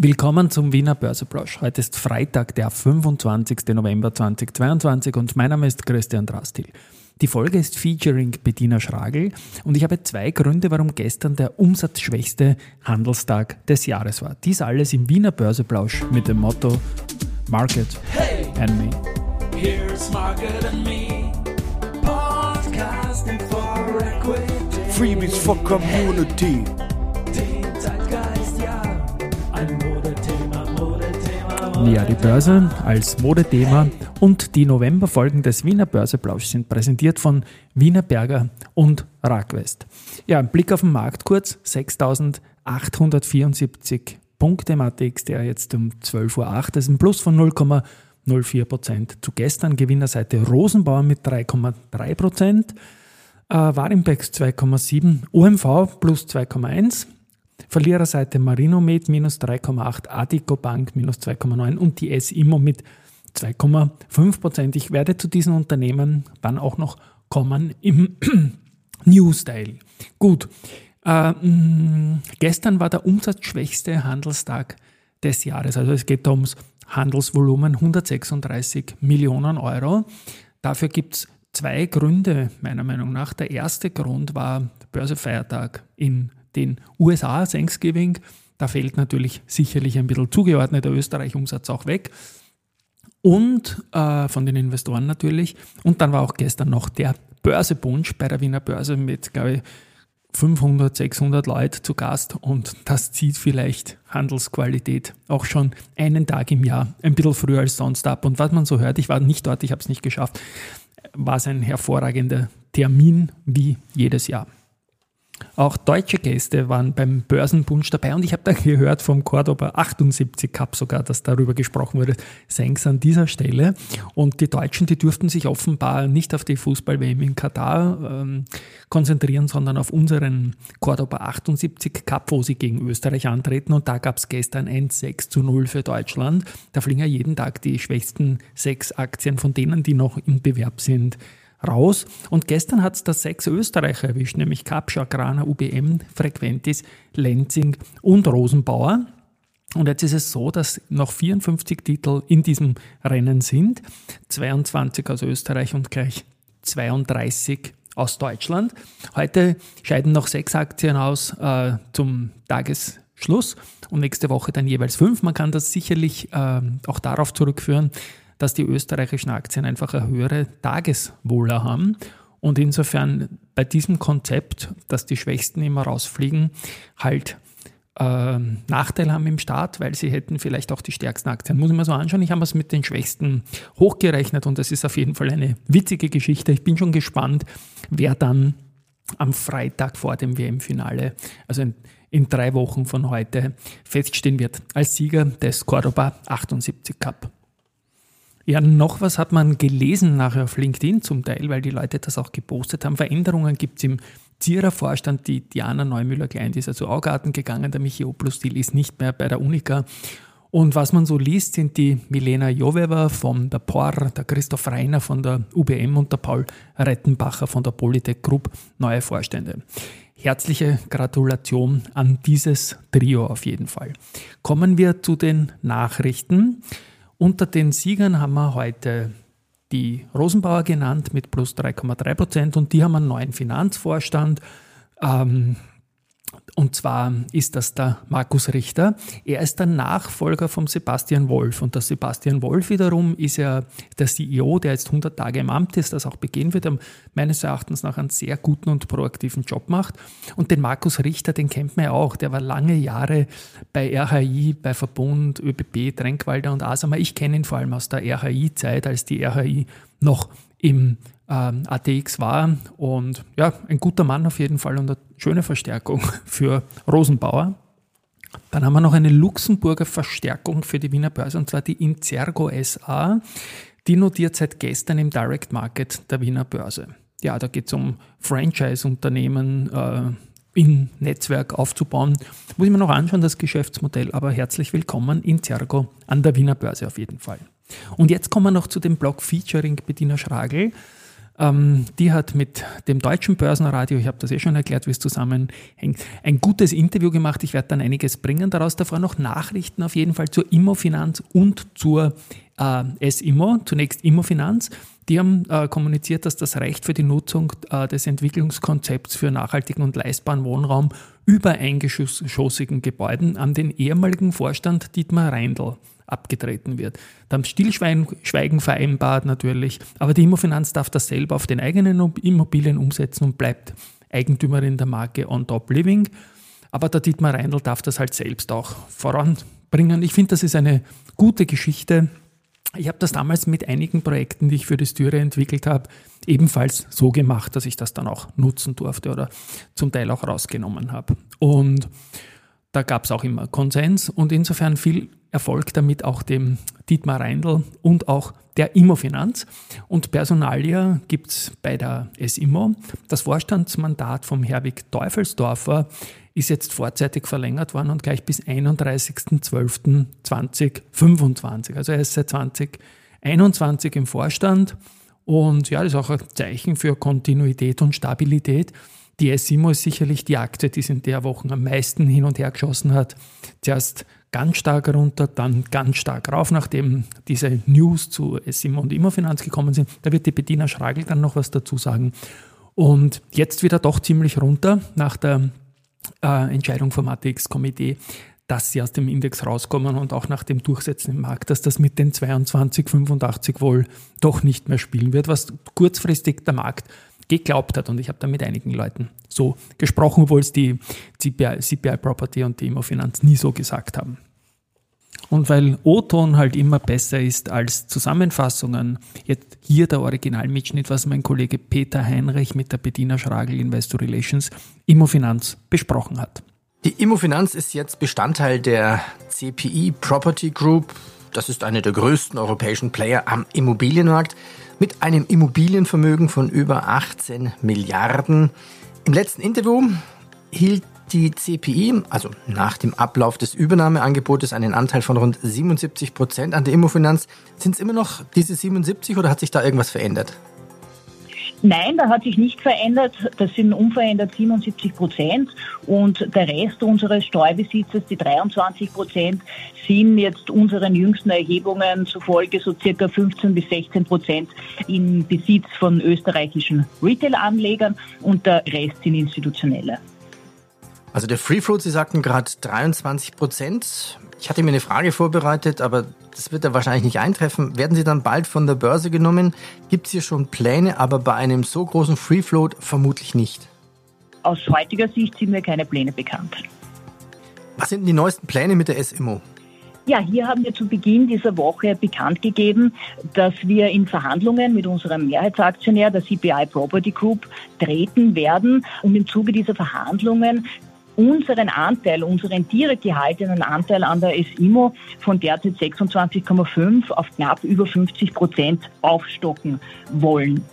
Willkommen zum Wiener Börseplausch. Heute ist Freitag, der 25. November 2022 und mein Name ist Christian Drastil. Die Folge ist featuring Bettina Schragel und ich habe zwei Gründe, warum gestern der umsatzschwächste Handelstag des Jahres war. Dies alles im Wiener Börseplausch mit dem Motto Market hey, and Me. Here's Market and Me. Podcasting for Equity. Freebies for Community. Ja, die Börse als Modethema und die Novemberfolgen des Wiener Börseplausch sind präsentiert von Wiener Berger und Ragwest. Ja, ein Blick auf den Markt kurz, 6.874 Punkte im ATX, der jetzt um 12.08 Uhr, ist ein Plus von 0,04 Prozent. Zu gestern Gewinnerseite Rosenbauer mit 3,3 Prozent, äh, Warimbex 2,7, UMV plus 2,1, Verliererseite Marinomed minus 3,8, Adico Bank minus 2,9 und die S-Immo mit 2,5 Prozent. Ich werde zu diesen Unternehmen dann auch noch kommen im News-Style. Gut, äh, gestern war der umsatzschwächste Handelstag des Jahres. Also es geht ums Handelsvolumen 136 Millionen Euro. Dafür gibt es zwei Gründe, meiner Meinung nach. Der erste Grund war Börsefeiertag in den USA, Thanksgiving. Da fällt natürlich sicherlich ein bisschen zugeordneter Österreich-Umsatz auch weg. Und äh, von den Investoren natürlich. Und dann war auch gestern noch der Börsebunsch bei der Wiener Börse mit, glaube ich, 500, 600 Leute zu Gast und das zieht vielleicht Handelsqualität auch schon einen Tag im Jahr ein bisschen früher als sonst ab. Und was man so hört, ich war nicht dort, ich habe es nicht geschafft, war es ein hervorragender Termin wie jedes Jahr. Auch deutsche Gäste waren beim Börsenbunsch dabei und ich habe da gehört vom Cordoba 78 Cup sogar, dass darüber gesprochen wurde. Thanks an dieser Stelle. Und die Deutschen, die durften sich offenbar nicht auf die Fußball-WM in Katar ähm, konzentrieren, sondern auf unseren Cordoba 78 Cup, wo sie gegen Österreich antreten. Und da gab es gestern ein 6 zu 0 für Deutschland. Da fliegen ja jeden Tag die schwächsten sechs Aktien von denen, die noch im Bewerb sind, raus. Und gestern hat es da sechs Österreicher erwischt, nämlich Kapsch, Agrana, UBM, Frequentis, Lenzing und Rosenbauer. Und jetzt ist es so, dass noch 54 Titel in diesem Rennen sind, 22 aus Österreich und gleich 32 aus Deutschland. Heute scheiden noch sechs Aktien aus äh, zum Tagesschluss und nächste Woche dann jeweils fünf. Man kann das sicherlich äh, auch darauf zurückführen, dass die österreichischen Aktien einfach eine höhere Tageswohler haben. Und insofern bei diesem Konzept, dass die Schwächsten immer rausfliegen, halt äh, Nachteil haben im Start, weil sie hätten vielleicht auch die stärksten Aktien. Muss ich mir so anschauen. Ich habe es mit den Schwächsten hochgerechnet und das ist auf jeden Fall eine witzige Geschichte. Ich bin schon gespannt, wer dann am Freitag vor dem WM-Finale, also in, in drei Wochen von heute, feststehen wird als Sieger des Cordoba 78 Cup. Ja, noch was hat man gelesen nachher auf LinkedIn zum Teil, weil die Leute das auch gepostet haben. Veränderungen gibt es im Zierer Vorstand. Die Diana Neumüller-Klein, ist also Augarten gegangen. Der Michi Oplustil ist nicht mehr bei der Unica. Und was man so liest, sind die Milena Joveva von der POR, der Christoph Reiner von der UBM und der Paul Rettenbacher von der Polytech Group neue Vorstände. Herzliche Gratulation an dieses Trio auf jeden Fall. Kommen wir zu den Nachrichten. Unter den Siegern haben wir heute die Rosenbauer genannt mit plus 3,3 Prozent und die haben einen neuen Finanzvorstand. Ähm, und zwar ist das der Markus Richter. Er ist der Nachfolger vom Sebastian Wolf. Und der Sebastian Wolf wiederum ist ja der CEO, der jetzt 100 Tage im Amt ist, das auch begehen wird, meines Erachtens nach einen sehr guten und proaktiven Job macht. Und den Markus Richter, den kennt man ja auch. Der war lange Jahre bei RHI, bei Verbund, ÖBB, Tränkwalder und Asama. Ich kenne ihn vor allem aus der RHI-Zeit, als die RHI noch im ähm, ATX war. Und ja, ein guter Mann auf jeden Fall und eine schöne Verstärkung für Rosenbauer. Dann haben wir noch eine Luxemburger Verstärkung für die Wiener Börse und zwar die Inzergo SA. Die notiert seit gestern im Direct Market der Wiener Börse. Ja, da geht es um Franchise-Unternehmen äh, im Netzwerk aufzubauen. Muss ich mir noch anschauen, das Geschäftsmodell, aber herzlich willkommen Inzergo an der Wiener Börse auf jeden Fall. Und jetzt kommen wir noch zu dem Blog Featuring Bettina Schragel. Ähm, die hat mit dem deutschen Börsenradio, ich habe das eh schon erklärt, wie es zusammenhängt, ein gutes Interview gemacht. Ich werde dann einiges bringen daraus. Davor noch Nachrichten auf jeden Fall zur Immofinanz und zur äh, SIMO, zunächst Immofinanz. Die haben äh, kommuniziert, dass das Recht für die Nutzung äh, des Entwicklungskonzepts für nachhaltigen und leistbaren Wohnraum über eingeschossigen Gebäuden an den ehemaligen Vorstand Dietmar Reindl abgetreten wird. Da haben Stillschweigen vereinbart natürlich, aber die Immofinanz darf das selber auf den eigenen Immobilien umsetzen und bleibt Eigentümerin der Marke On Top Living. Aber der Dietmar Reindl darf das halt selbst auch voranbringen. Ich finde, das ist eine gute Geschichte ich habe das damals mit einigen Projekten, die ich für die Styre entwickelt habe, ebenfalls so gemacht, dass ich das dann auch nutzen durfte oder zum Teil auch rausgenommen habe. Und da gab es auch immer Konsens und insofern viel Erfolg damit auch dem Dietmar Reindl und auch der Immofinanz. Und Personalia gibt es bei der SIMO. Das Vorstandsmandat vom Herwig Teufelsdorfer ist jetzt vorzeitig verlängert worden und gleich bis 31.12.2025. Also er ist seit 2021 im Vorstand und ja, das ist auch ein Zeichen für Kontinuität und Stabilität. Die SIMO ist sicherlich die Aktie, die es in der Woche am meisten hin und her geschossen hat. Zuerst ganz stark runter, dann ganz stark rauf, nachdem diese News zu SIMO und Immofinanz gekommen sind. Da wird die Bettina Schragel dann noch was dazu sagen. Und jetzt wieder doch ziemlich runter nach der äh, Entscheidung vom ATX-Komitee, dass sie aus dem Index rauskommen und auch nach dem Durchsetzen im Markt, dass das mit den 22,85 wohl doch nicht mehr spielen wird, was kurzfristig der Markt geglaubt hat. Und ich habe da mit einigen Leuten so gesprochen, obwohl es die CPI, CPI Property und die Immofinanz nie so gesagt haben. Und weil O-Ton halt immer besser ist als Zusammenfassungen, jetzt hier der Originalmitschnitt, was mein Kollege Peter Heinrich mit der Bediener Schragel Investor Relations Immofinanz besprochen hat. Die Immofinanz ist jetzt Bestandteil der CPI Property Group. Das ist eine der größten europäischen Player am Immobilienmarkt mit einem Immobilienvermögen von über 18 Milliarden. Im letzten Interview hielt die CPI, also nach dem Ablauf des Übernahmeangebotes, einen Anteil von rund 77 Prozent an der Immofinanz. Sind es immer noch diese 77 oder hat sich da irgendwas verändert? Nein, da hat sich nicht verändert. Das sind unverändert 77 Prozent und der Rest unseres Streubesitzes, die 23 Prozent, sind jetzt unseren jüngsten Erhebungen zufolge so circa 15 bis 16 Prozent in Besitz von österreichischen Retail-Anlegern und der Rest sind institutionelle. Also der Free Float, Sie sagten gerade 23 Prozent. Ich hatte mir eine Frage vorbereitet, aber das wird ja wahrscheinlich nicht eintreffen. Werden Sie dann bald von der Börse genommen? Gibt es hier schon Pläne, aber bei einem so großen Free Float vermutlich nicht? Aus heutiger Sicht sind mir keine Pläne bekannt. Was sind die neuesten Pläne mit der SMO? Ja, hier haben wir zu Beginn dieser Woche bekannt gegeben, dass wir in Verhandlungen mit unserem Mehrheitsaktionär, der CPI Property Group, treten werden, um im Zuge dieser Verhandlungen unseren Anteil, unseren direkt gehaltenen Anteil an der SIMO von derzeit 26,5 auf knapp über 50 Prozent aufstocken wollen.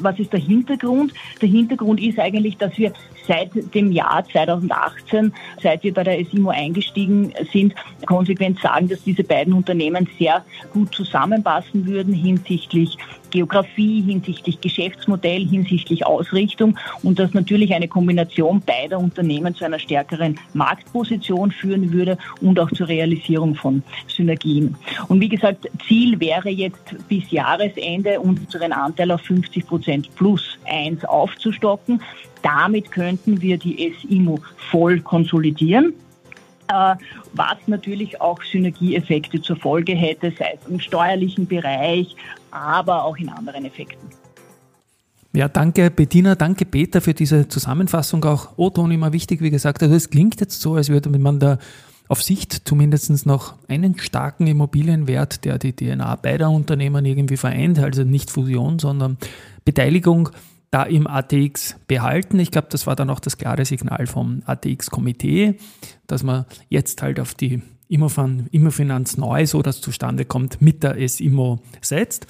Was ist der Hintergrund? Der Hintergrund ist eigentlich, dass wir seit dem Jahr 2018, seit wir bei der SIMO eingestiegen sind, konsequent sagen, dass diese beiden Unternehmen sehr gut zusammenpassen würden hinsichtlich Geografie, hinsichtlich Geschäftsmodell, hinsichtlich Ausrichtung und dass natürlich eine Kombination beider Unternehmen zu einer stärkeren Marktposition führen würde und auch zur Realisierung von Synergien. Und wie gesagt, Ziel wäre jetzt bis Jahresende unseren Anteil auf 50 Prozent plus eins aufzustocken. Damit könnten wir die SIMO voll konsolidieren äh, was natürlich auch Synergieeffekte zur Folge hätte, sei es im steuerlichen Bereich, aber auch in anderen Effekten. Ja, danke Bettina, danke Peter für diese Zusammenfassung. Auch O-Ton immer wichtig, wie gesagt. Also es klingt jetzt so, als würde man da auf Sicht zumindest noch einen starken Immobilienwert, der die DNA beider Unternehmen irgendwie vereint, also nicht Fusion, sondern Beteiligung da im ATX behalten. Ich glaube, das war dann auch das klare Signal vom ATX-Komitee, dass man jetzt halt auf die Immofinanz neu, so dass zustande kommt, mit der SIMO setzt.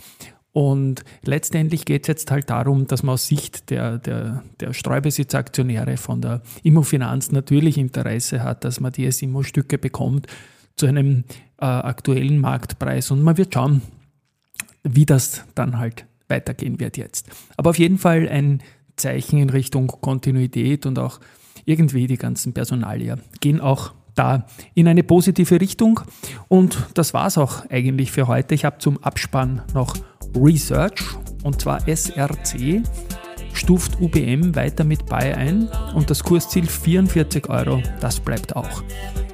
Und letztendlich geht es jetzt halt darum, dass man aus Sicht der, der, der Streubesitzaktionäre von der Immofinanz natürlich Interesse hat, dass man die SIMO-Stücke bekommt zu einem äh, aktuellen Marktpreis. Und man wird schauen, wie das dann halt weitergehen wird jetzt. Aber auf jeden Fall ein Zeichen in Richtung Kontinuität und auch irgendwie die ganzen Personalier gehen auch da in eine positive Richtung. Und das war es auch eigentlich für heute. Ich habe zum Abspann noch Research und zwar SRC stuft UBM weiter mit Buy ein und das Kursziel 44 Euro, das bleibt auch.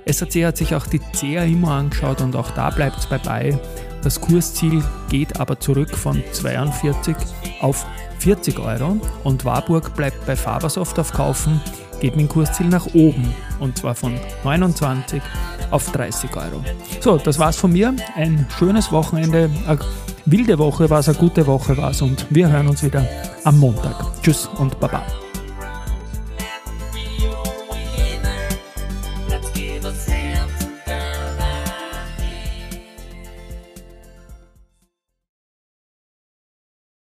SRC hat sich auch die CA immer angeschaut und auch da bleibt es bei Buy. Das Kursziel geht aber zurück von 42 auf 40 Euro und Warburg bleibt bei Fabersoft auf Kaufen, geht mit dem Kursziel nach oben und zwar von 29 auf 30 Euro. So, das war's von mir. Ein schönes Wochenende, eine wilde Woche war es, eine gute Woche war es und wir hören uns wieder am Montag. Tschüss und Baba.